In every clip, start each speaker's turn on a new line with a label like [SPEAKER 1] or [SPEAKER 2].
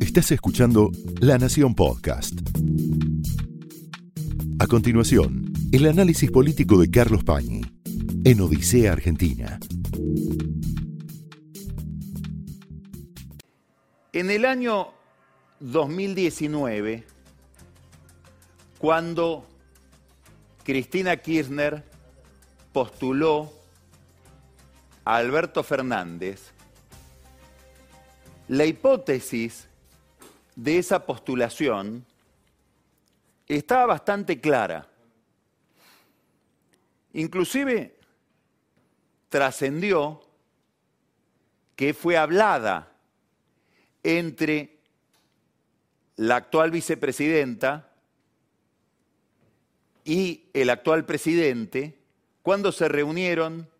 [SPEAKER 1] Estás escuchando La Nación Podcast. A continuación, el análisis político de Carlos Pañi en Odisea Argentina.
[SPEAKER 2] En el año 2019, cuando Cristina Kirchner postuló a Alberto Fernández, la hipótesis de esa postulación estaba bastante clara. Inclusive trascendió que fue hablada entre la actual vicepresidenta y el actual presidente cuando se reunieron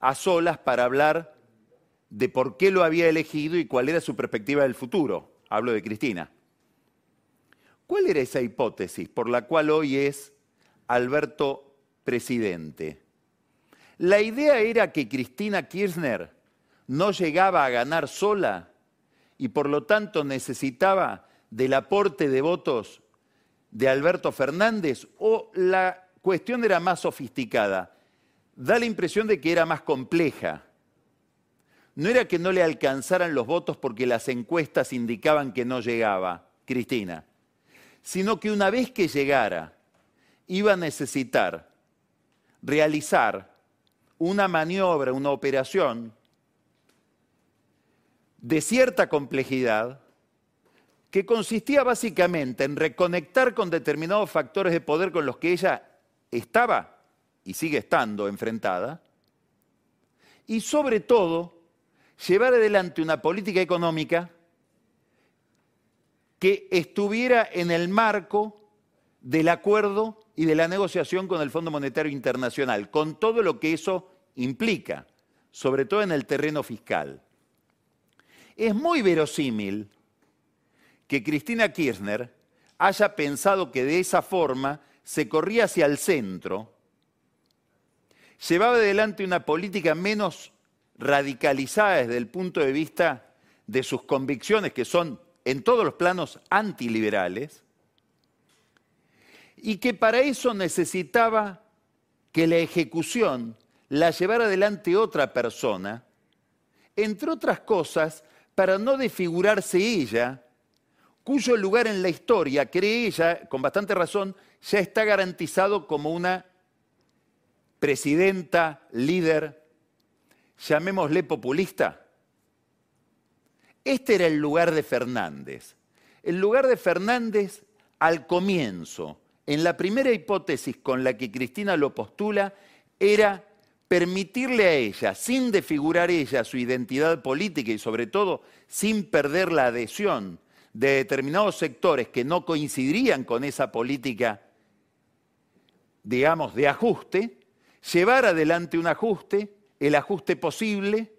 [SPEAKER 2] a solas para hablar de por qué lo había elegido y cuál era su perspectiva del futuro. Hablo de Cristina. ¿Cuál era esa hipótesis por la cual hoy es Alberto presidente? La idea era que Cristina Kirchner no llegaba a ganar sola y por lo tanto necesitaba del aporte de votos de Alberto Fernández o la cuestión era más sofisticada? Da la impresión de que era más compleja. No era que no le alcanzaran los votos porque las encuestas indicaban que no llegaba, Cristina, sino que una vez que llegara, iba a necesitar realizar una maniobra, una operación de cierta complejidad que consistía básicamente en reconectar con determinados factores de poder con los que ella estaba y sigue estando enfrentada, y sobre todo llevar adelante una política económica que estuviera en el marco del acuerdo y de la negociación con el Fondo Monetario Internacional, con todo lo que eso implica, sobre todo en el terreno fiscal. Es muy verosímil que Cristina Kirchner haya pensado que de esa forma se corría hacia el centro, llevaba adelante una política menos radicalizada desde el punto de vista de sus convicciones, que son en todos los planos antiliberales, y que para eso necesitaba que la ejecución la llevara adelante otra persona, entre otras cosas, para no desfigurarse ella cuyo lugar en la historia, cree ella, con bastante razón, ya está garantizado como una presidenta, líder, llamémosle populista. Este era el lugar de Fernández. El lugar de Fernández al comienzo, en la primera hipótesis con la que Cristina lo postula, era permitirle a ella, sin desfigurar ella su identidad política y sobre todo sin perder la adhesión de determinados sectores que no coincidirían con esa política, digamos, de ajuste, llevar adelante un ajuste, el ajuste posible,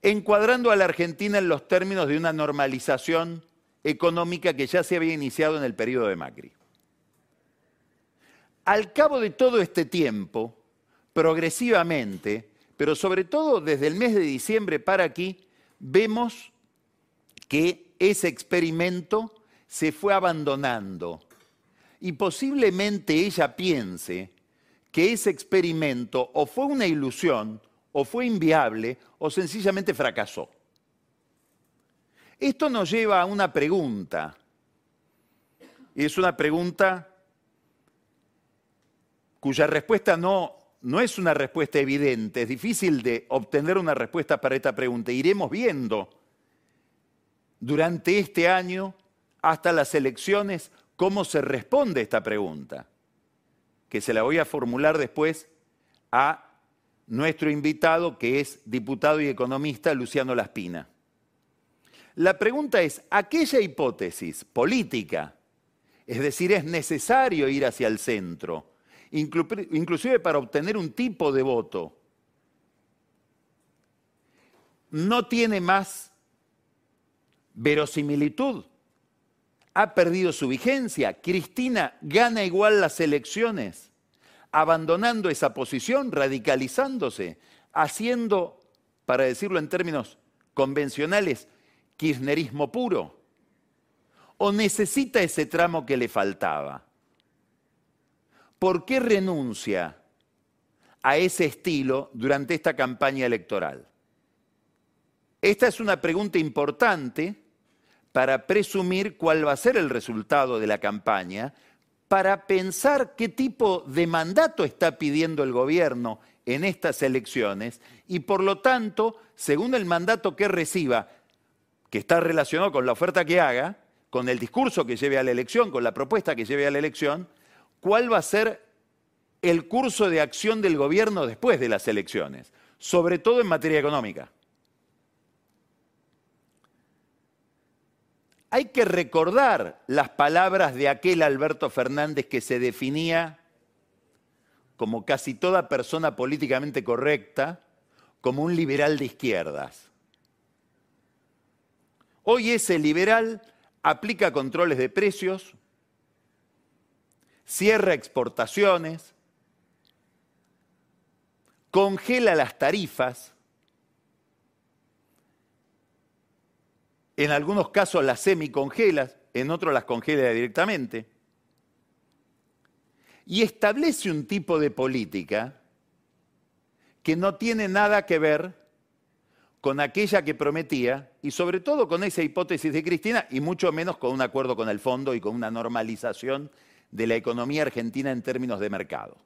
[SPEAKER 2] encuadrando a la Argentina en los términos de una normalización económica que ya se había iniciado en el periodo de Macri. Al cabo de todo este tiempo, progresivamente, pero sobre todo desde el mes de diciembre para aquí, vemos que ese experimento se fue abandonando. Y posiblemente ella piense que ese experimento o fue una ilusión, o fue inviable, o sencillamente fracasó. Esto nos lleva a una pregunta. Y es una pregunta cuya respuesta no, no es una respuesta evidente. Es difícil de obtener una respuesta para esta pregunta. Iremos viendo durante este año hasta las elecciones cómo se responde esta pregunta, que se la voy a formular después a nuestro invitado, que es diputado y economista Luciano Laspina. La pregunta es, aquella hipótesis política, es decir, es necesario ir hacia el centro, inclusive para obtener un tipo de voto, no tiene más verosimilitud. Ha perdido su vigencia. Cristina gana igual las elecciones, abandonando esa posición, radicalizándose, haciendo, para decirlo en términos convencionales kirchnerismo puro? ¿O necesita ese tramo que le faltaba? ¿Por qué renuncia a ese estilo durante esta campaña electoral? Esta es una pregunta importante para presumir cuál va a ser el resultado de la campaña, para pensar qué tipo de mandato está pidiendo el gobierno en estas elecciones y por lo tanto, según el mandato que reciba, que está relacionado con la oferta que haga, con el discurso que lleve a la elección, con la propuesta que lleve a la elección, cuál va a ser el curso de acción del gobierno después de las elecciones, sobre todo en materia económica. Hay que recordar las palabras de aquel Alberto Fernández que se definía como casi toda persona políticamente correcta, como un liberal de izquierdas. Hoy ese liberal aplica controles de precios, cierra exportaciones, congela las tarifas, en algunos casos las semicongelas, en otros las congela directamente, y establece un tipo de política que no tiene nada que ver con aquella que prometía y sobre todo con esa hipótesis de Cristina y mucho menos con un acuerdo con el fondo y con una normalización de la economía argentina en términos de mercado.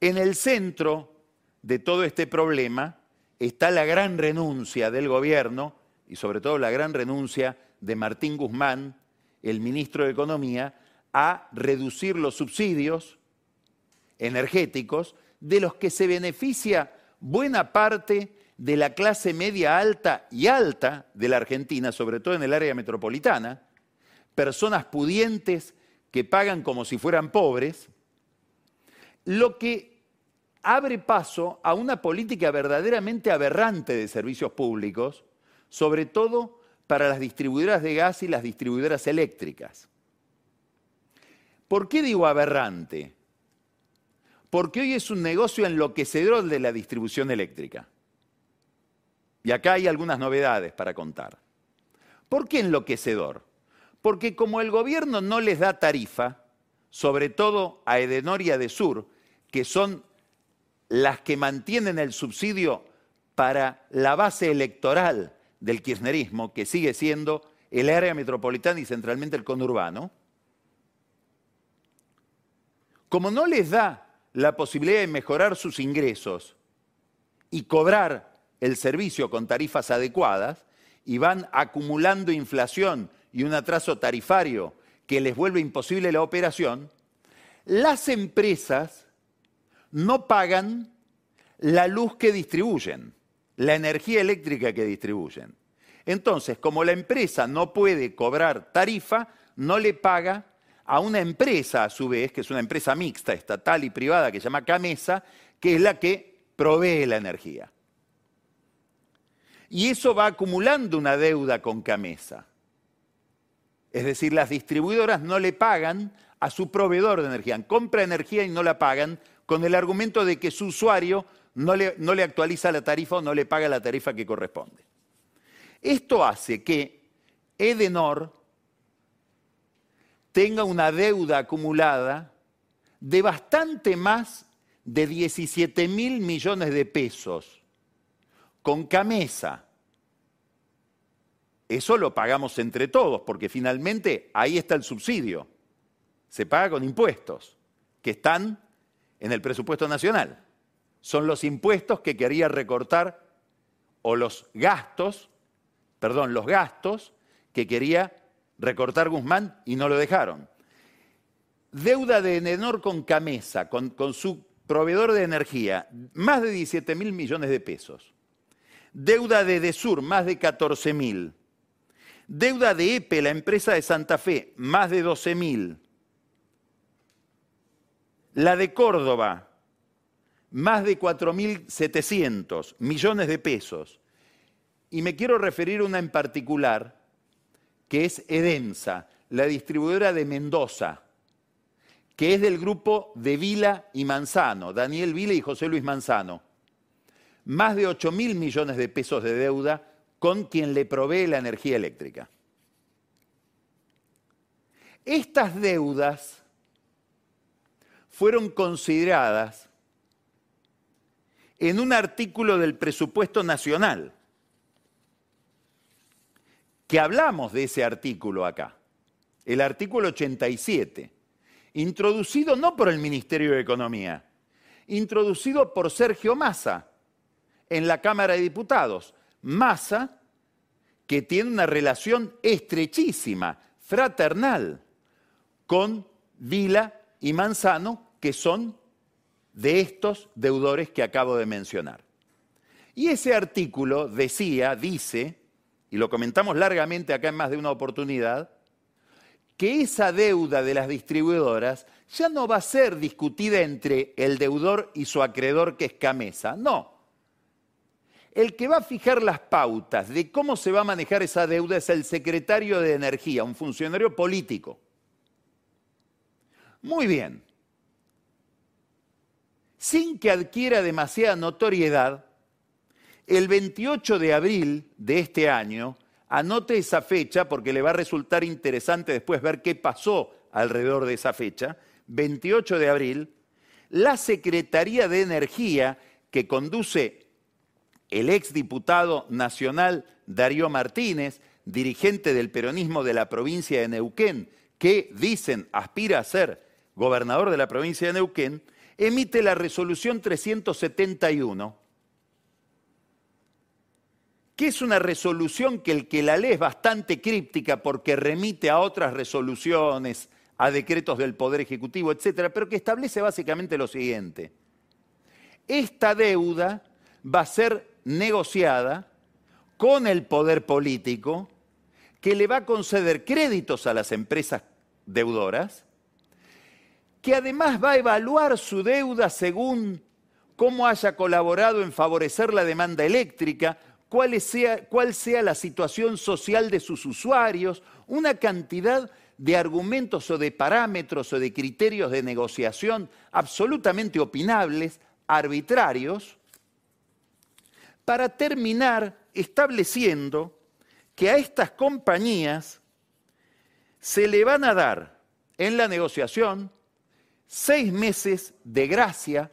[SPEAKER 2] En el centro de todo este problema está la gran renuncia del gobierno y sobre todo la gran renuncia de Martín Guzmán, el ministro de Economía, a reducir los subsidios energéticos de los que se beneficia buena parte de la clase media alta y alta de la Argentina, sobre todo en el área metropolitana, personas pudientes que pagan como si fueran pobres, lo que abre paso a una política verdaderamente aberrante de servicios públicos, sobre todo para las distribuidoras de gas y las distribuidoras eléctricas. ¿Por qué digo aberrante? Porque hoy es un negocio enloquecedor de la distribución eléctrica. Y acá hay algunas novedades para contar. ¿Por qué enloquecedor? Porque como el gobierno no les da tarifa, sobre todo a Edenor y a Sur, que son las que mantienen el subsidio para la base electoral del kirchnerismo, que sigue siendo el área metropolitana y centralmente el conurbano, como no les da la posibilidad de mejorar sus ingresos y cobrar el servicio con tarifas adecuadas, y van acumulando inflación y un atraso tarifario que les vuelve imposible la operación, las empresas no pagan la luz que distribuyen, la energía eléctrica que distribuyen. Entonces, como la empresa no puede cobrar tarifa, no le paga a una empresa, a su vez, que es una empresa mixta, estatal y privada, que se llama Camesa, que es la que provee la energía. Y eso va acumulando una deuda con Camesa. Es decir, las distribuidoras no le pagan a su proveedor de energía. Compra energía y no la pagan con el argumento de que su usuario no le, actualiza la tarifa o no le paga la tarifa que corresponde. Esto hace que Edenor tenga una deuda acumulada de bastante más de 17 mil millones de pesos con Camesa. Eso lo pagamos entre todos, porque finalmente ahí está el subsidio. Se paga con impuestos, que están en el presupuesto nacional. Son los impuestos que quería recortar o los gastos, perdón, los gastos que quería recortar Guzmán y no lo dejaron. Deuda de Enenor con Camesa, con, con su proveedor de energía, más de 17 mil millones de pesos. Deuda de Desur, más de 14 mil. Deuda de EPE, la empresa de Santa Fe, más de 12 mil. La de Córdoba, más de 4.700 millones de pesos. Y me quiero referir a una en particular, que es Edensa, la distribuidora de Mendoza, que es del grupo de Vila y Manzano, Daniel Vila y José Luis Manzano. más de 8 mil millones de pesos de deuda con quien le provee la energía eléctrica. Estas deudas fueron consideradas en un artículo del presupuesto nacional, que hablamos de ese artículo acá, el artículo 87, introducido no por el Ministerio de Economía, introducido por Sergio Massa en la Cámara de Diputados. Massa, que tiene una relación estrechísima, fraternal, con Vila y Manzano, que son de estos deudores que acabo de mencionar. Y ese artículo decía, dice, y lo comentamos largamente acá en más de una oportunidad, que esa deuda de las distribuidoras ya no va a ser discutida entre el deudor y su acreedor que es Camesa, no. El que va a fijar las pautas de cómo se va a manejar esa deuda es el secretario de Energía, un funcionario político. Muy bien sin que adquiera demasiada notoriedad, el 28 de abril de este año, anote esa fecha porque le va a resultar interesante después ver qué pasó alrededor de esa fecha, 28 de abril, la Secretaría de Energía que conduce el exdiputado nacional Darío Martínez, dirigente del peronismo de la provincia de Neuquén, que dicen aspira a ser gobernador de la provincia de Neuquén, emite la resolución 371, que es una resolución que el que la lee es bastante críptica porque remite a otras resoluciones, a decretos del Poder Ejecutivo, etcétera, pero que establece básicamente lo siguiente. Esta deuda va a ser negociada con el poder político que le va a conceder créditos a las empresas deudoras que además va a evaluar su deuda según cómo haya colaborado en favorecer la demanda eléctrica, cuál sea, la situación social de sus usuarios, una cantidad de argumentos o de parámetros o de criterios de negociación absolutamente opinables, arbitrarios, para terminar estableciendo que a estas compañías se le van a dar en la negociación seis meses de gracia,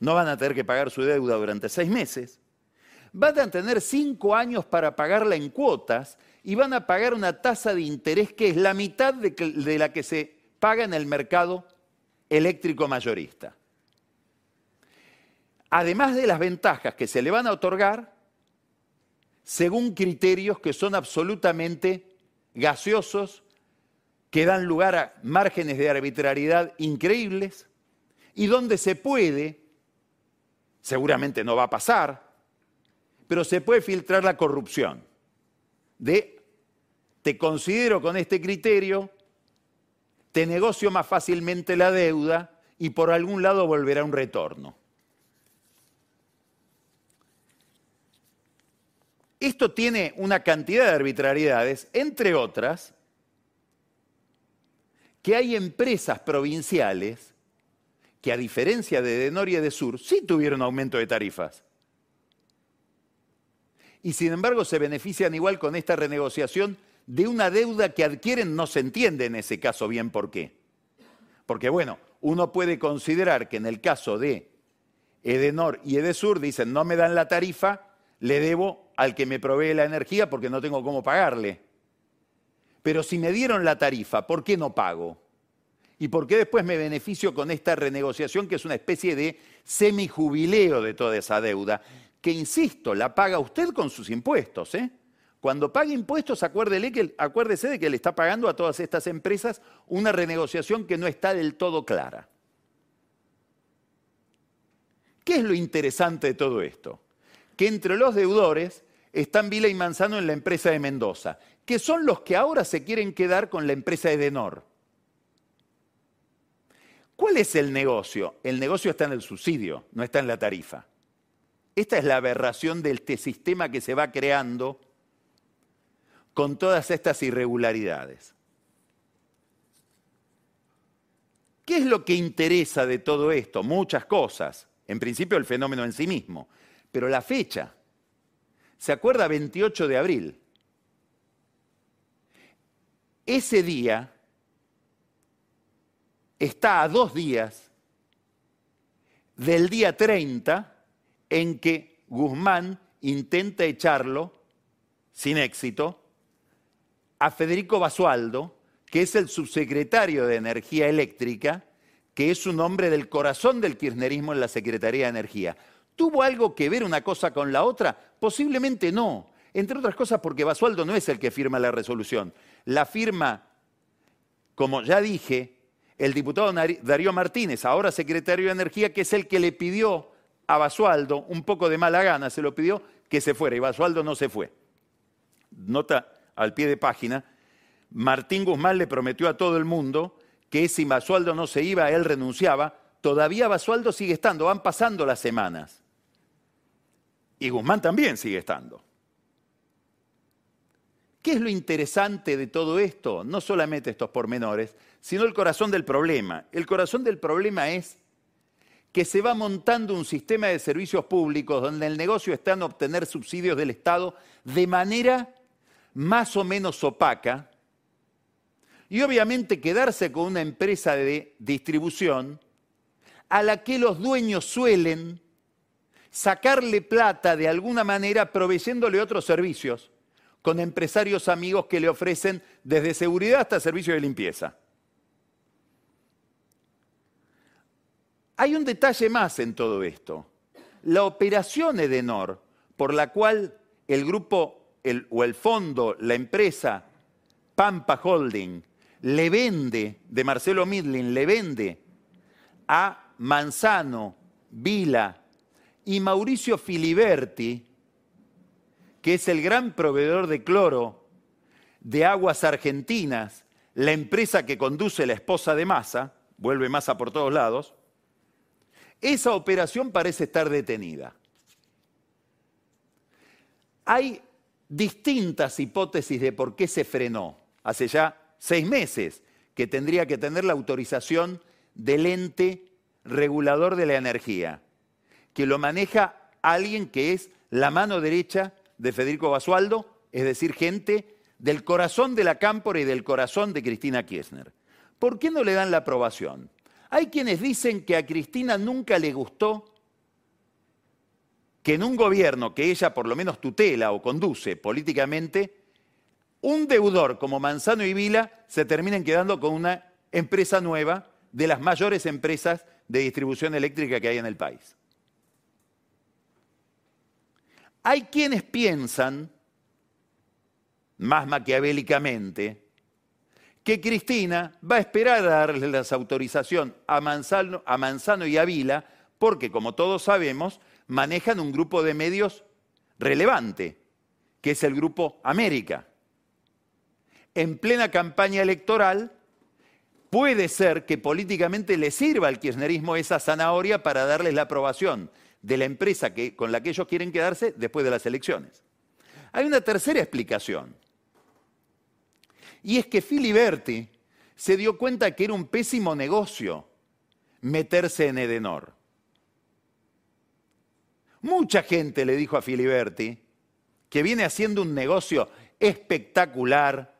[SPEAKER 2] no van a tener que pagar su deuda durante seis meses, van a tener cinco años para pagarla en cuotas y van a pagar una tasa de interés que es la mitad de, la que se paga en el mercado eléctrico mayorista. Además de las ventajas que se le van a otorgar, según criterios que son absolutamente gaseosos que dan lugar a márgenes de arbitrariedad increíbles y donde se puede, seguramente no va a pasar, pero se puede filtrar la corrupción. De, te considero con este criterio, te negocio más fácilmente la deuda y por algún lado volverá un retorno. Esto tiene una cantidad de arbitrariedades, entre otras, que hay empresas provinciales que a diferencia de Denor y de sí tuvieron aumento de tarifas. Y sin embargo se benefician igual con esta renegociación de una deuda que adquieren, no se entiende en ese caso bien por qué. Porque bueno, uno puede considerar que en el caso de Edenor y Edesur dicen no me dan la tarifa, le debo al que me provee la energía porque no tengo cómo pagarle. Pero si me dieron la tarifa, ¿por qué no pago? ¿Y por qué después me beneficio con esta renegociación que es una especie de semijubileo de toda esa deuda? Que, insisto, la paga usted con sus impuestos. ¿eh? Cuando pague impuestos, que, acuérdese de que le está pagando a todas estas empresas una renegociación que no está del todo clara. ¿Qué es lo interesante de todo esto? Que entre los deudores están Vila y Manzano en la empresa de Mendoza que son los que ahora se quieren quedar con la empresa Edenor. ¿Cuál es el negocio? El negocio está en el subsidio, no está en la tarifa. Esta es la aberración de este sistema que se va creando con todas estas irregularidades. ¿Qué es lo que interesa de todo esto? Muchas cosas. En principio el fenómeno en sí mismo. pero la fecha. ¿Se acuerda 28 de abril? Ese día está a dos días del día 30 en que Guzmán intenta echarlo, sin éxito, a Federico Basualdo, que es el subsecretario de Energía Eléctrica, que es un hombre del corazón del kirchnerismo en la Secretaría de Energía. ¿Tuvo algo que ver una cosa con la otra? Posiblemente no. Entre otras cosas porque Basualdo no es el que firma la resolución. La firma, como ya dije, el diputado Darío Martínez, ahora secretario de Energía, que es el que le pidió a Basualdo, un poco de mala gana, se lo pidió que se fuera y Basualdo no se fue. Nota al pie de página, Martín Guzmán le prometió a todo el mundo que si Basualdo no se iba, él renunciaba. Todavía Basualdo sigue estando, van pasando las semanas. Y Guzmán también sigue estando. ¿Qué es lo interesante de todo esto? No solamente estos pormenores, sino el corazón del problema. El corazón del problema es que se va montando un sistema de servicios públicos donde el negocio está en obtener subsidios del Estado de manera más o menos opaca y obviamente quedarse con una empresa de distribución a la que los dueños suelen sacarle plata de alguna manera proveyéndole otros servicios con empresarios amigos que le ofrecen desde seguridad hasta servicios de limpieza. Hay un detalle más en todo esto. La operación Edenor, por la cual el grupo o el fondo, la empresa Pampa Holding, le vende, de Marcelo Midlin, le vende a Manzano, Vila y Mauricio Filiberti, que es el gran proveedor de cloro de aguas argentinas, la empresa que conduce la esposa de Massa, vuelve Massa por todos lados, esa operación parece estar detenida. Hay distintas hipótesis de por qué se frenó. Hace ya seis meses que tendría que tener la autorización del ente regulador de la energía, que lo maneja alguien que es la mano derecha de Federico Basualdo, es decir, gente del corazón de la Cámpora y del corazón de Cristina Kirchner. ¿Por qué no le dan la aprobación? Hay quienes dicen que a Cristina nunca le gustó que en un gobierno que ella por lo menos tutela o conduce políticamente, un deudor como Manzano y Vila se terminen quedando con una empresa nueva de las mayores empresas de distribución eléctrica que hay en el país. Hay quienes piensan, más maquiavélicamente, que Cristina va a esperar a darle la autorización a Manzano, a Manzano y a Vila, porque como todos sabemos, manejan un grupo de medios relevante, que es el Grupo América. En plena campaña electoral, puede ser que políticamente le sirva al kirchnerismo esa zanahoria para darles la aprobación de la empresa que, con la que ellos quieren quedarse después de las elecciones. Hay una tercera explicación. Y es que Filiberti se dio cuenta que era un pésimo negocio meterse en Edenor. Mucha gente le dijo a Filiberti que viene haciendo un negocio espectacular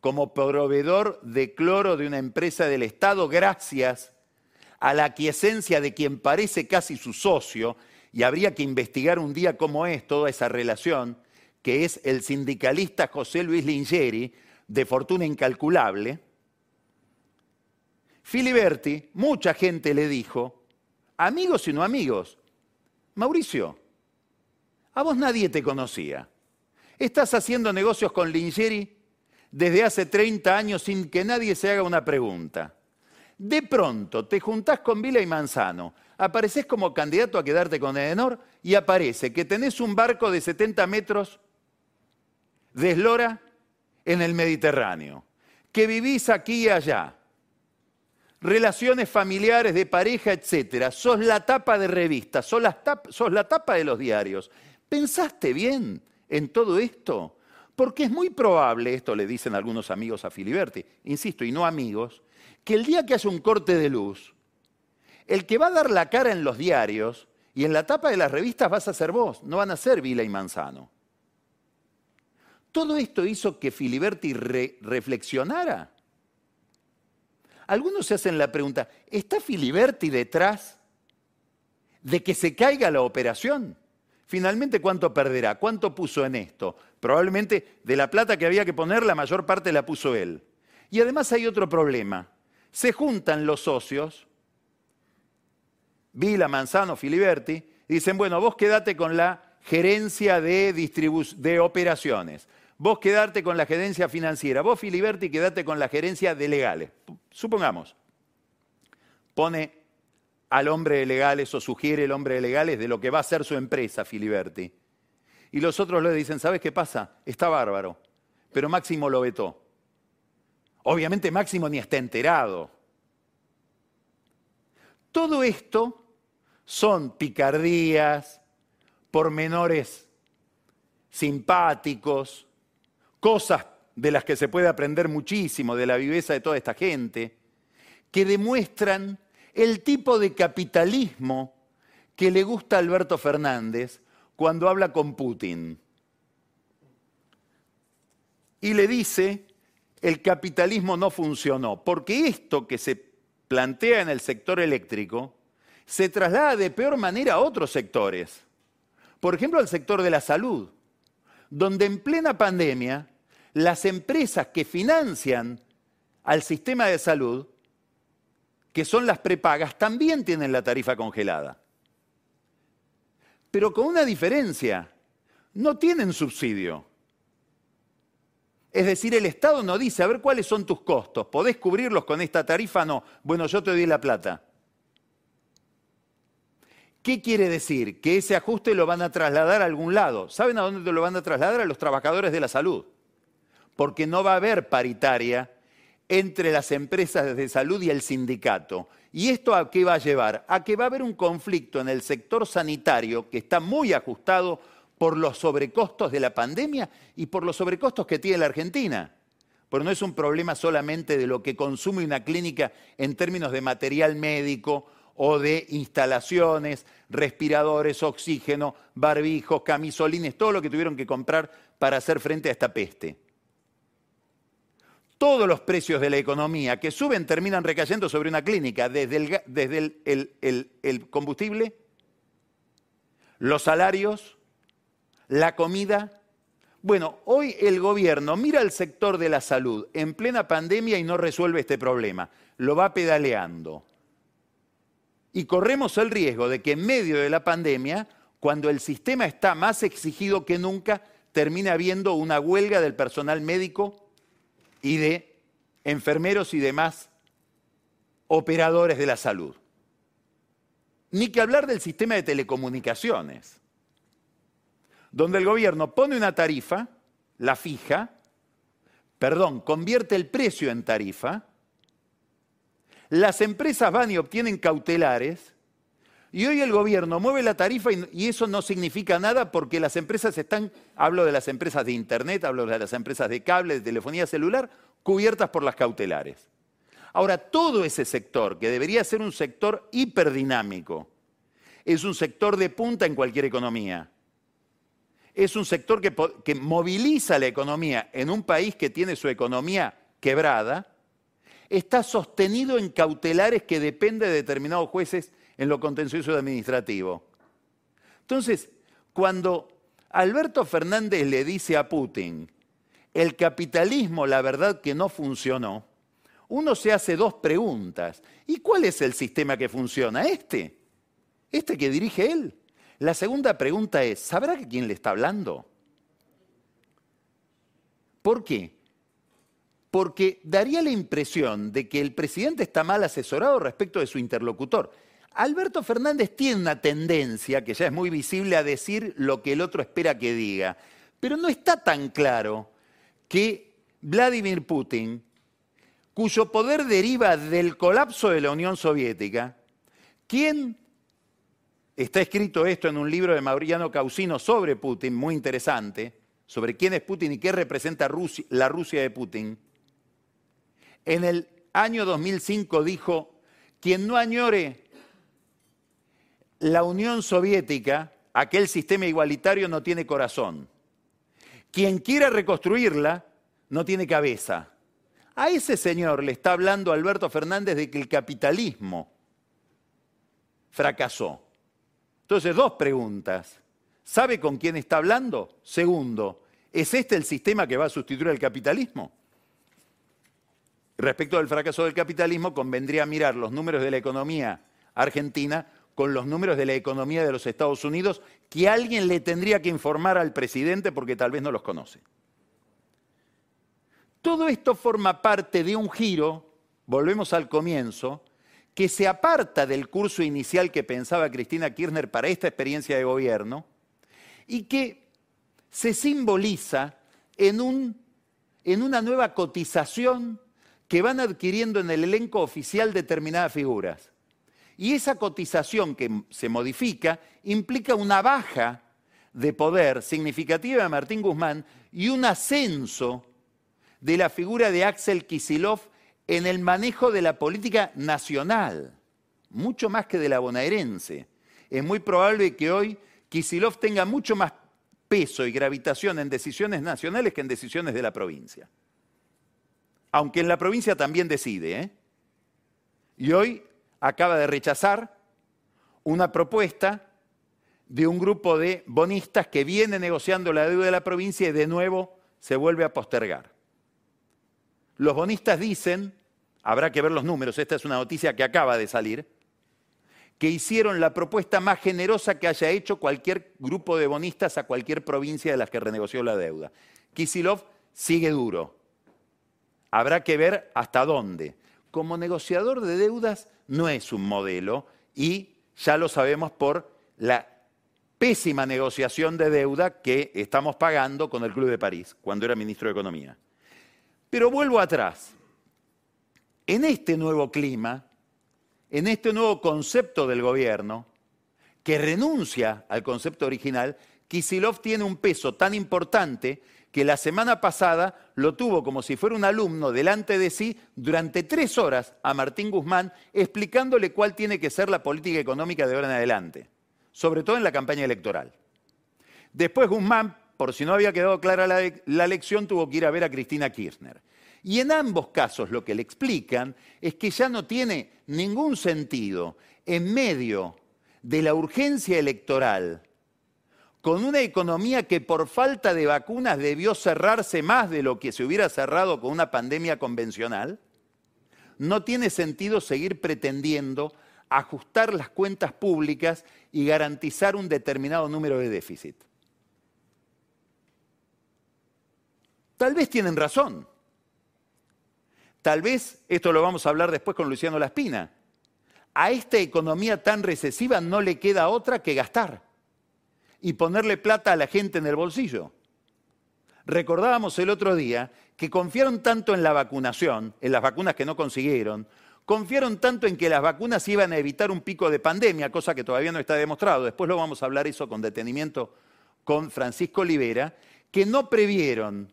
[SPEAKER 2] como proveedor de cloro de una empresa del Estado gracias a la aquiescencia de quien parece casi su socio, y habría que investigar un día cómo es toda esa relación, que es el sindicalista José Luis Lingeri, de fortuna incalculable, Filiberti, mucha gente le dijo, amigos y no amigos, Mauricio, a vos nadie te conocía. Estás haciendo negocios con Lingeri desde hace 30 años sin que nadie se haga una pregunta. De pronto te juntás con Vila y Manzano, apareces como candidato a quedarte con Edenor y aparece que tenés un barco de 70 metros de eslora en el Mediterráneo, que vivís aquí y allá, relaciones familiares de pareja, etcétera, sos la tapa de revistas, sos sos la tapa de los diarios. ¿Pensaste bien en todo esto? Porque es muy probable, esto le dicen algunos amigos a Filiberti, insisto, y no amigos, que el día que haya un corte de luz, el que va a dar la cara en los diarios Y en la tapa de las revistas vas a ser vos, no van a ser Vila y Manzano. Todo esto hizo que Filiberti reflexionara. Algunos se hacen la pregunta, ¿está Filiberti detrás de que se caiga la operación? Finalmente, ¿cuánto perderá? ¿Cuánto puso en esto? Probablemente de la plata que había que poner, la mayor parte la puso él. Y además hay otro problema. Se juntan los socios, Vila, Manzano, Filiberti, y dicen, bueno, vos quedate con la gerencia de, de operaciones, vos quedate con la gerencia financiera, vos Filiberti quedate con la gerencia de legales. Supongamos, pone al hombre de legales o sugiere el hombre de legales de lo que va a ser su empresa, Filiberti. Y los otros le dicen, ¿sabes qué pasa? Está bárbaro. Pero Máximo lo vetó. Obviamente Máximo ni está enterado. Todo esto son picardías, pormenores simpáticos, cosas de las que se puede aprender muchísimo de la viveza de toda esta gente, que demuestran el tipo de capitalismo que le gusta Alberto Fernández cuando habla con Putin. Y le dice, el capitalismo no funcionó, porque esto que se plantea en el sector eléctrico se traslada de peor manera a otros sectores. Por ejemplo, al sector de la salud, donde en plena pandemia las empresas que financian al sistema de salud que son las prepagas, también tienen la tarifa congelada. Pero con una diferencia, no tienen subsidio. Es decir, el Estado no dice, a ver cuáles son tus costos, ¿podés cubrirlos con esta tarifa? No, bueno, yo te doy la plata. ¿Qué quiere decir? Que ese ajuste lo van a trasladar a algún lado. ¿Saben a dónde lo van a trasladar? A los trabajadores de la salud. Porque no va a haber paritaria entre las empresas de salud y el sindicato. ¿Y esto a qué va a llevar? A que va a haber un conflicto en el sector sanitario que está muy ajustado por los sobrecostos de la pandemia y por los sobrecostos que tiene la Argentina. Pero no es un problema solamente de lo que consume una clínica en términos de material médico o de instalaciones, respiradores, oxígeno, barbijos, camisolines, todo lo que tuvieron que comprar para hacer frente a esta peste todos los precios de la economía que suben terminan recayendo sobre una clínica, desde el, combustible, los salarios, la comida. Bueno, hoy el gobierno mira el sector de la salud en plena pandemia y no resuelve este problema, lo va pedaleando. Y corremos el riesgo de que en medio de la pandemia, cuando el sistema está más exigido que nunca, termine habiendo una huelga del personal médico y de enfermeros y demás operadores de la salud. Ni que hablar del sistema de telecomunicaciones, donde el gobierno pone una tarifa, la fija, perdón, convierte el precio en tarifa, las empresas van y obtienen cautelares, y hoy el gobierno mueve la tarifa y, eso no significa nada porque las empresas están, hablo de las empresas de Internet, hablo de las empresas de cable, de telefonía celular, cubiertas por las cautelares. Ahora, todo ese sector, que debería ser un sector hiperdinámico, es un sector de punta en cualquier economía. Es un sector que, que moviliza la economía en un país que tiene su economía quebrada, está sostenido en cautelares que dependen de determinados jueces en lo contencioso administrativo. Entonces, cuando Alberto Fernández le dice a Putin, el capitalismo, la verdad que no funcionó, uno se hace dos preguntas. ¿Y cuál es el sistema que funciona? Este, este que dirige él. La segunda pregunta es, ¿sabrá quién le está hablando? ¿Por qué? Porque daría la impresión de que el presidente está mal asesorado respecto de su interlocutor. Alberto Fernández tiene una tendencia, que ya es muy visible, a decir lo que el otro espera que diga, pero no está tan claro que Vladimir Putin, cuyo poder deriva del colapso de la Unión Soviética, quien está escrito esto en un libro de Mauriano Causino sobre Putin, muy interesante, sobre quién es Putin y qué representa la Rusia de Putin, en el año 2005 dijo, quien no añore la Unión Soviética, aquel sistema igualitario, no tiene corazón. Quien quiera reconstruirla no tiene cabeza. A ese señor le está hablando Alberto Fernández de que el capitalismo fracasó. Entonces, dos preguntas. ¿Sabe con quién está hablando? Segundo, ¿es este el sistema que va a sustituir al capitalismo? Respecto al fracaso del capitalismo, convendría mirar los números de la economía argentina con los números de la economía de los Estados Unidos, que alguien le tendría que informar al presidente porque tal vez no los conoce. Todo esto forma parte de un giro, volvemos al comienzo, que se aparta del curso inicial que pensaba Cristina Kirchner para esta experiencia de gobierno y que se simboliza en, un, en una nueva cotización que van adquiriendo en el elenco oficial determinadas figuras. Y esa cotización que se modifica implica una baja de poder significativa de Martín Guzmán y un ascenso de la figura de Axel Kisilov en el manejo de la política nacional, mucho más que de la bonaerense. Es muy probable que hoy Kisilov tenga mucho más peso y gravitación en decisiones nacionales que en decisiones de la provincia. Aunque en la provincia también decide. ¿eh? Y hoy acaba de rechazar una propuesta de un grupo de bonistas que viene negociando la deuda de la provincia y de nuevo se vuelve a postergar. Los bonistas dicen habrá que ver los números, esta es una noticia que acaba de salir, que hicieron la propuesta más generosa que haya hecho cualquier grupo de bonistas a cualquier provincia de las que renegoció la deuda. Kisilov sigue duro. Habrá que ver hasta dónde. Como negociador de deudas no es un modelo y ya lo sabemos por la pésima negociación de deuda que estamos pagando con el Club de París cuando era ministro de Economía. Pero vuelvo atrás. En este nuevo clima, en este nuevo concepto del gobierno, que renuncia al concepto original, Kisilov tiene un peso tan importante que la semana pasada lo tuvo como si fuera un alumno delante de sí durante tres horas a Martín Guzmán explicándole cuál tiene que ser la política económica de ahora en adelante, sobre todo en la campaña electoral. Después Guzmán, por si no había quedado clara la, la lección, tuvo que ir a ver a Cristina Kirchner. Y en ambos casos lo que le explican es que ya no tiene ningún sentido en medio de la urgencia electoral, con una economía que por falta de vacunas debió cerrarse más de lo que se hubiera cerrado con una pandemia convencional, no tiene sentido seguir pretendiendo ajustar las cuentas públicas y garantizar un determinado número de déficit. Tal vez tienen razón. Tal vez, esto lo vamos a hablar después con Luciano Laspina, a esta economía tan recesiva no le queda otra que gastar y ponerle plata a la gente en el bolsillo. Recordábamos el otro día que confiaron tanto en la vacunación, en las vacunas que no consiguieron, confiaron tanto en que las vacunas iban a evitar un pico de pandemia, cosa que todavía no está demostrado, después lo vamos a hablar eso con detenimiento con Francisco Olivera, que no previeron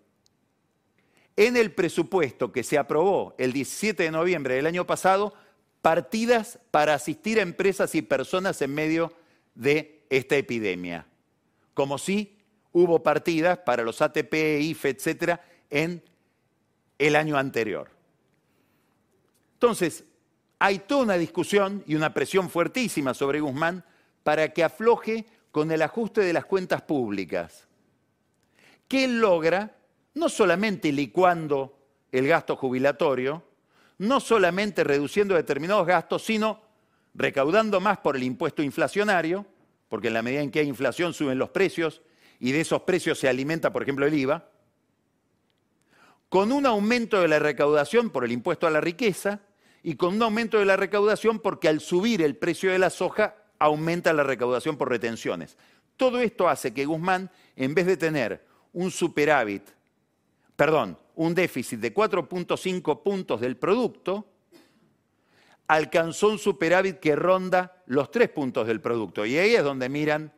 [SPEAKER 2] en el presupuesto que se aprobó el 17 de noviembre del año pasado partidas para asistir a empresas y personas en medio de esta epidemia. Como si hubo partidas para los ATP, IFE, etcétera, en el año anterior. Entonces, hay toda una discusión y una presión fuertísima sobre Guzmán para que afloje con el ajuste de las cuentas públicas. ¿Qué logra no solamente licuando el gasto jubilatorio, no solamente reduciendo determinados gastos, sino recaudando más por el impuesto inflacionario, porque en la medida en que hay inflación suben los precios y de esos precios se alimenta, por ejemplo, el IVA, con un aumento de la recaudación por el impuesto a la riqueza y con un aumento de la recaudación porque al subir el precio de la soja aumenta la recaudación por retenciones. Todo esto hace que Guzmán, en vez de tener un superávit perdón, un déficit de 4.5 puntos del producto, alcanzó un superávit que ronda los 3 puntos del producto. Y ahí es donde miran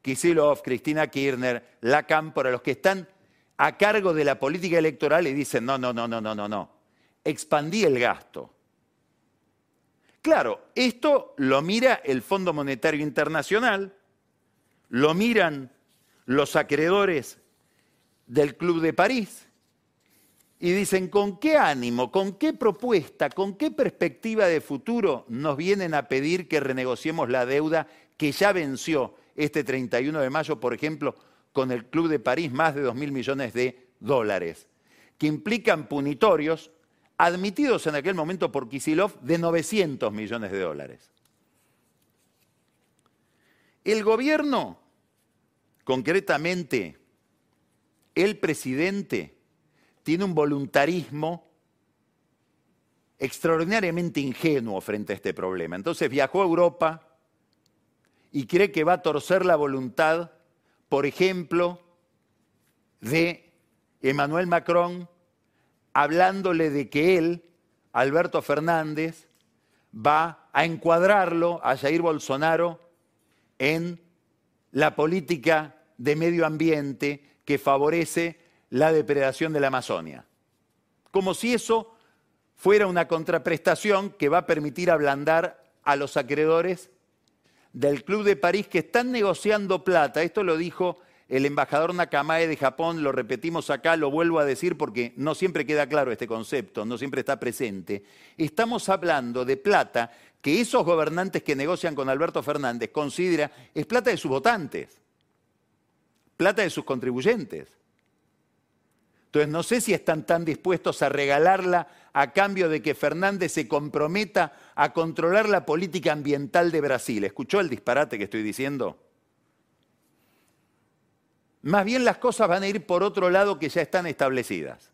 [SPEAKER 2] Kisilov, Cristina Kirchner, Lacan, para los que están a cargo de la política electoral y dicen, no, no, no, no, no, no, no. Expandí el gasto. Claro, esto lo mira el Fondo Monetario Internacional, lo miran los acreedores del Club de París y dicen, ¿con qué ánimo, con qué propuesta, con qué perspectiva de futuro nos vienen a pedir que renegociemos la deuda que ya venció este 31 de mayo, por ejemplo, con el Club de París, más de 2 mil millones de dólares, que implican punitorios admitidos en aquel momento por Kisilov de 900 millones de dólares. El gobierno, concretamente el presidente, tiene un voluntarismo extraordinariamente ingenuo frente a este problema. Entonces viajó a Europa y cree que va a torcer la voluntad, por ejemplo, de Emmanuel Macron, hablándole de que él, Alberto Fernández, va a encuadrarlo a Jair Bolsonaro en la política de medio ambiente que favorece la depredación de la Amazonia. Como si eso fuera una contraprestación que va a permitir ablandar a los acreedores del Club de París que están negociando plata. Esto lo dijo el embajador Nakamae de Japón, lo repetimos acá, lo vuelvo a decir porque no siempre queda claro este concepto, no siempre está presente. Estamos hablando de plata que esos gobernantes que negocian con Alberto Fernández considera es plata de sus votantes, plata de sus contribuyentes. Entonces no sé si están tan dispuestos a regalarla a cambio de que Fernández se comprometa a controlar la política ambiental de Brasil. ¿Escuchó el disparate que estoy diciendo? Más bien las cosas van a ir por otro lado que ya están establecidas.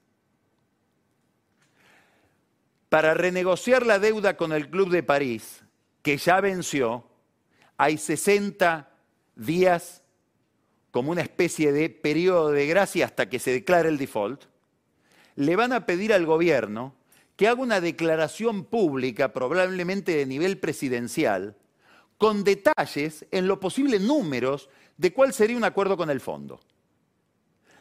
[SPEAKER 2] Para renegociar la deuda con el Club de París, que ya venció, hay 60 días como una especie de periodo de gracia hasta que se declare el default, le van a pedir al gobierno que haga una declaración pública, probablemente de nivel presidencial, con detalles, en lo posible números, de cuál sería un acuerdo con el fondo.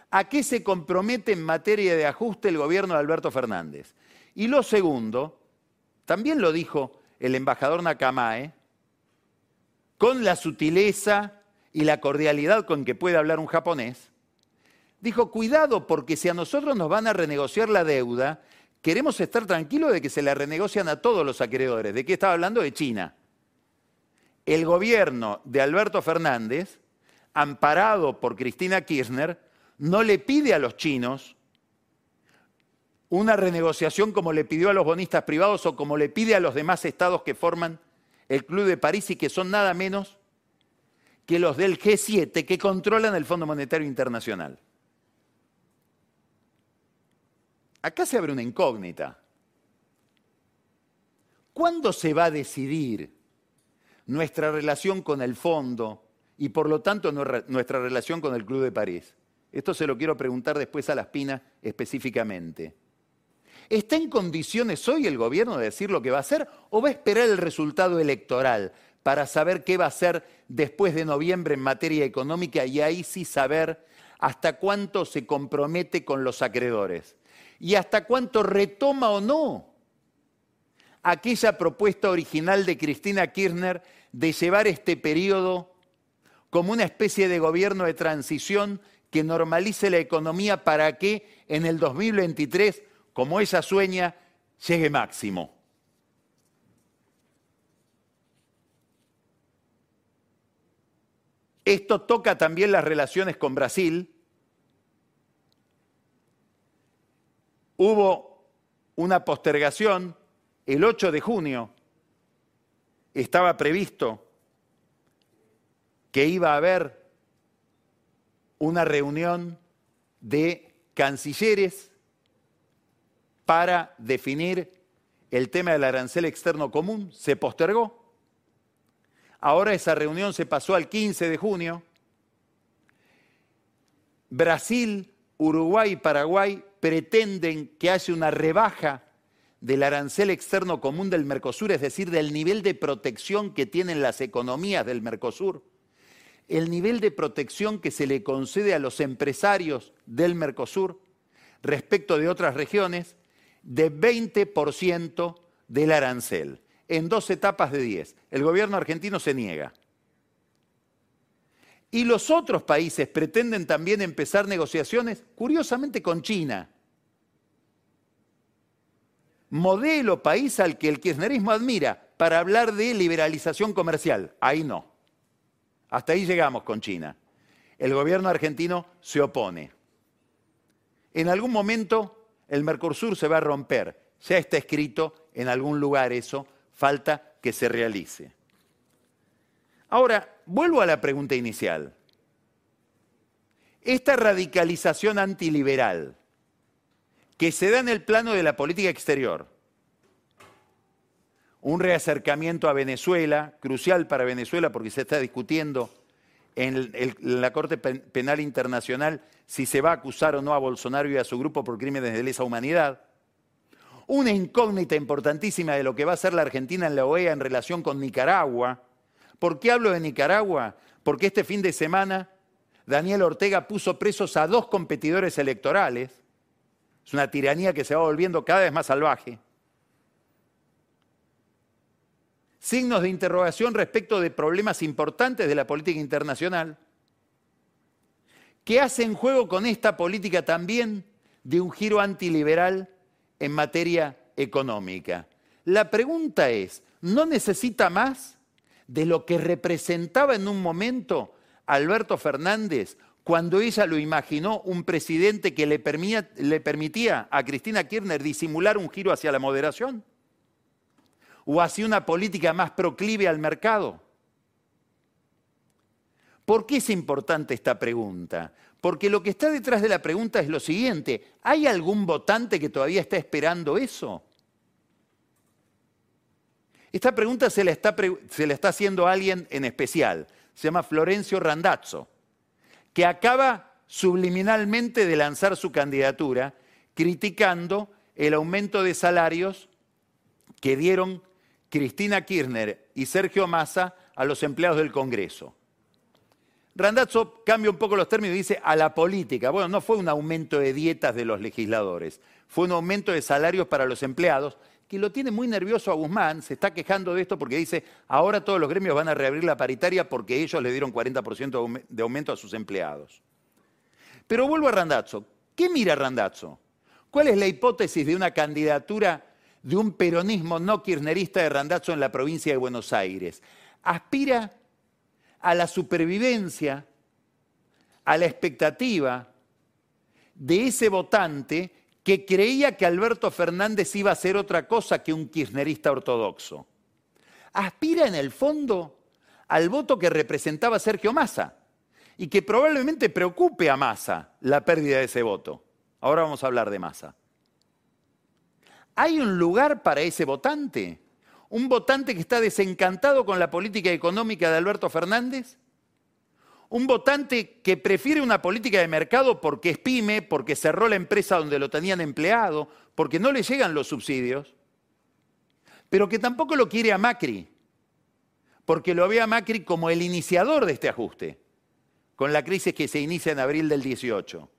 [SPEAKER 2] ¿A qué se compromete en materia de ajuste el gobierno de Alberto Fernández? Y lo segundo, también lo dijo el embajador Nakamae, con la sutileza y la cordialidad con que puede hablar un japonés, dijo, cuidado porque si a nosotros nos van a renegociar la deuda, queremos estar tranquilos de que se la renegocian a todos los acreedores. ¿De qué estaba hablando? De China. El gobierno de Alberto Fernández, amparado por Cristina Kirchner, no le pide a los chinos una renegociación como le pidió a los bonistas privados o como le pide a los demás estados que forman el Club de París y que son nada menos que los del G7 que controlan el Fondo Monetario Internacional. Acá se abre una incógnita. ¿Cuándo se va a decidir nuestra relación con el fondo y por lo tanto nuestra relación con el Club de París? Esto se lo quiero preguntar después a la espina específicamente. ¿Está en condiciones hoy el gobierno de decir lo que va a hacer o va a esperar el resultado electoral para saber qué va a hacer después de noviembre en materia económica y ahí sí saber hasta cuánto se compromete con los acreedores y hasta cuánto retoma o no aquella propuesta original de Cristina Kirchner de llevar este periodo como una especie de gobierno de transición que normalice la economía para que en el 2023, como ella sueña, llegue máximo. Esto toca también las relaciones con Brasil. Hubo una postergación el 8 de junio. Estaba previsto que iba a haber una reunión de cancilleres para definir el tema del arancel externo común. Se postergó. Ahora esa reunión se pasó al 15 de junio. Brasil, Uruguay y Paraguay pretenden que haya una rebaja del arancel externo común del Mercosur, es decir, del nivel de protección que tienen las economías del Mercosur, el nivel de protección que se le concede a los empresarios del Mercosur respecto de otras regiones, de 20% del arancel. En dos etapas de 10. El gobierno argentino se niega. Y los otros países pretenden también empezar negociaciones, curiosamente con China. Modelo país al que el kirchnerismo admira para hablar de liberalización comercial. Ahí no. Hasta ahí llegamos con China. El gobierno argentino se opone. En algún momento el Mercosur se va a romper. Ya está escrito en algún lugar eso, falta que se realice. Ahora, vuelvo a la pregunta inicial. Esta radicalización antiliberal que se da en el plano de la política exterior, un reacercamiento a Venezuela, crucial para Venezuela porque se está discutiendo en, la Corte Penal Internacional si se va a acusar o no a Bolsonaro y a su grupo por crímenes de lesa humanidad. Una incógnita importantísima de lo que va a hacer la Argentina en la OEA en relación con Nicaragua. ¿Por qué hablo de Nicaragua? Porque este fin de semana Daniel Ortega puso presos a dos competidores electorales. Es una tiranía que se va volviendo cada vez más salvaje. Signos de interrogación respecto de problemas importantes de la política internacional. ¿Qué hace en juego con esta política también de un giro antiliberal en materia económica? La pregunta es, ¿no necesita más de lo que representaba en un momento Alberto Fernández cuando ella lo imaginó un presidente que le permitía, a Cristina Kirchner disimular un giro hacia la moderación? ¿O hacia una política más proclive al mercado? ¿Por qué es importante esta pregunta? Porque lo que está detrás de la pregunta es lo siguiente, ¿hay algún votante que todavía está esperando eso? Esta pregunta se la está, haciendo alguien en especial se llama Florencio Randazzo, que acaba subliminalmente de lanzar su candidatura criticando el aumento de salarios que dieron Cristina Kirchner y Sergio Massa a los empleados del Congreso. Randazzo cambia un poco los términos y dice a la política. Bueno, no fue un aumento de dietas de los legisladores, fue un aumento de salarios para los empleados que lo tiene muy nervioso a Guzmán, se está quejando de esto porque dice, ahora todos los gremios van a reabrir la paritaria porque ellos le dieron 40% de aumento a sus empleados. Pero vuelvo a Randazzo. ¿Qué mira Randazzo? ¿Cuál es la hipótesis de una candidatura de un peronismo no kirchnerista de Randazzo en la provincia de Buenos Aires? Aspira a la supervivencia, a la expectativa de ese votante que creía que Alberto Fernández iba a ser otra cosa que un kirchnerista ortodoxo. Aspira en el fondo al voto que representaba Sergio Massa y que probablemente preocupe a Massa la pérdida de ese voto. Ahora vamos a hablar de Massa. ¿Hay un lugar para ese votante? ¿Un votante que está desencantado con la política económica de Alberto Fernández? un votante que prefiere una política de mercado porque es pyme, porque cerró la empresa donde lo tenían empleado, porque no le llegan los subsidios, pero que tampoco lo quiere a Macri, porque lo ve a Macri como el iniciador de este ajuste, con la crisis que se inicia en abril del 18.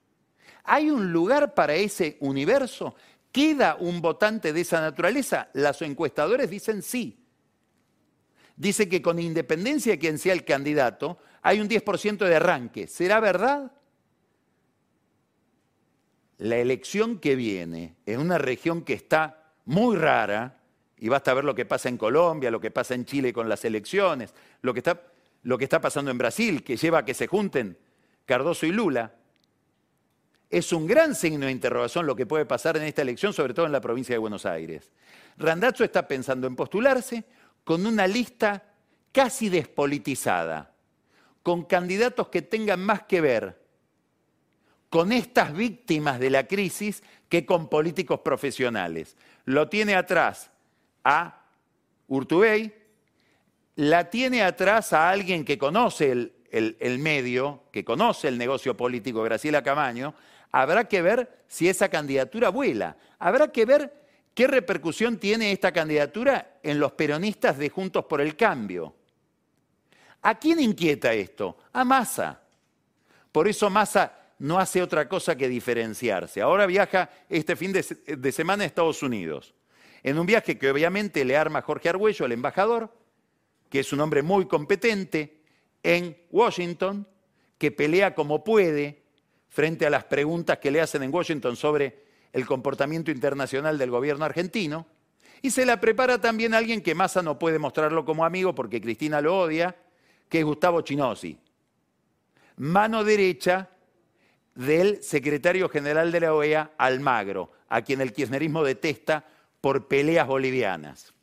[SPEAKER 2] ¿Hay un lugar para ese universo? ¿Queda un votante de esa naturaleza? Las encuestadores dicen sí. Dice que con independencia de quien sea el candidato, hay un 10% de arranque. ¿Será verdad? La elección que viene en una región que está muy rara, y basta ver lo que pasa en Colombia, lo que pasa en Chile con las elecciones, lo que está, lo que está pasando en Brasil, que lleva a que se junten Cardoso y Lula, es un gran signo de interrogación lo que puede pasar en esta elección, sobre todo en la provincia de Buenos Aires. Randazzo está pensando en postularse con una lista casi despolitizada con candidatos que tengan más que ver con estas víctimas de la crisis que con políticos profesionales. Lo tiene atrás a Urtubey, la tiene atrás a alguien que conoce el, el, medio, que conoce el negocio político, Graciela Camaño, habrá que ver si esa candidatura vuela, habrá que ver qué repercusión tiene esta candidatura en los peronistas de Juntos por el Cambio. ¿A quién inquieta esto? A Massa. Por eso Massa no hace otra cosa que diferenciarse. Ahora viaja este fin de, semana a Estados Unidos. en un viaje que obviamente le arma Jorge Argüello, el embajador, que es un hombre muy competente, en Washington, que pelea como puede frente a las preguntas que le hacen en Washington sobre el comportamiento internacional del gobierno argentino. Y se la prepara también alguien que Massa no puede mostrarlo como amigo porque Cristina lo odia, que es Gustavo Chinosi. Mano derecha del secretario general de la OEA, Almagro, a quien el kirchnerismo detesta por peleas bolivianas.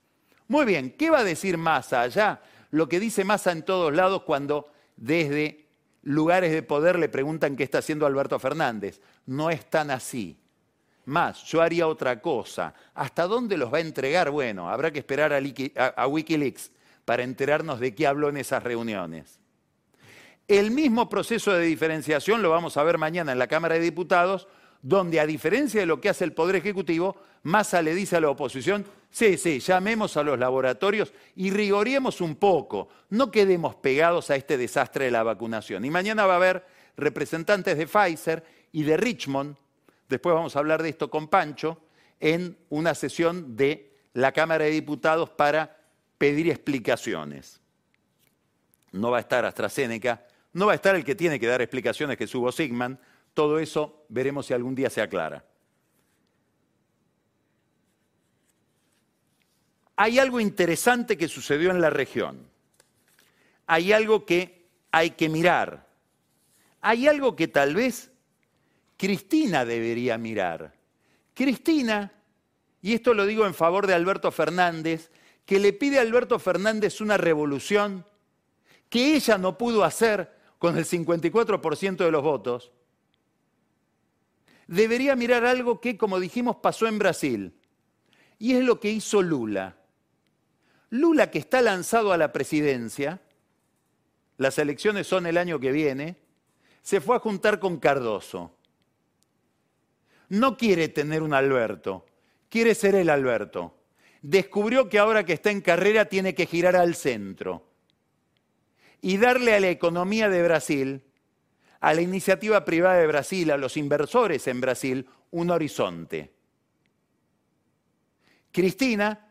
[SPEAKER 2] Muy bien, ¿qué va a decir Massa allá? Lo que dice Massa en todos lados cuando desde lugares de poder le preguntan qué está haciendo Alberto Fernández. No es tan así. Más, yo haría otra cosa. ¿Hasta dónde los va a entregar? Bueno, habrá que esperar a, Wikileaks para enterarnos de qué habló en esas reuniones. El mismo proceso de diferenciación lo vamos a ver mañana en la Cámara de Diputados, donde a diferencia de lo que hace el Poder Ejecutivo, Massa le dice a la oposición, sí, sí, llamemos a los laboratorios y rigoriemos un poco, no quedemos pegados a este desastre de la vacunación. Y mañana va a haber representantes de Pfizer y de Richmond después vamos a hablar de esto con Pancho, en una sesión de la Cámara de Diputados para pedir explicaciones. No va a estar AstraZeneca, no va a estar el que tiene que dar explicaciones, que es Hugo Sigman. Todo eso veremos si algún día se aclara. Hay algo interesante que sucedió en la región. Hay algo que hay que mirar. Hay algo que tal vez Cristina debería mirar. Cristina, y esto lo digo en favor de Alberto Fernández, que le pide a Alberto Fernández una revolución que ella no pudo hacer con el 54% de los votos, debería mirar algo que, como dijimos, pasó en Brasil. Y es lo que hizo Lula. Lula, que está lanzado a la presidencia, las elecciones son el año que viene, se fue a juntar con Cardoso no quiere tener un Alberto, quiere ser el Alberto. Descubrió que ahora que está en carrera tiene que girar al centro y darle a la economía de Brasil, a la iniciativa privada de Brasil, a los inversores en Brasil, un horizonte. Cristina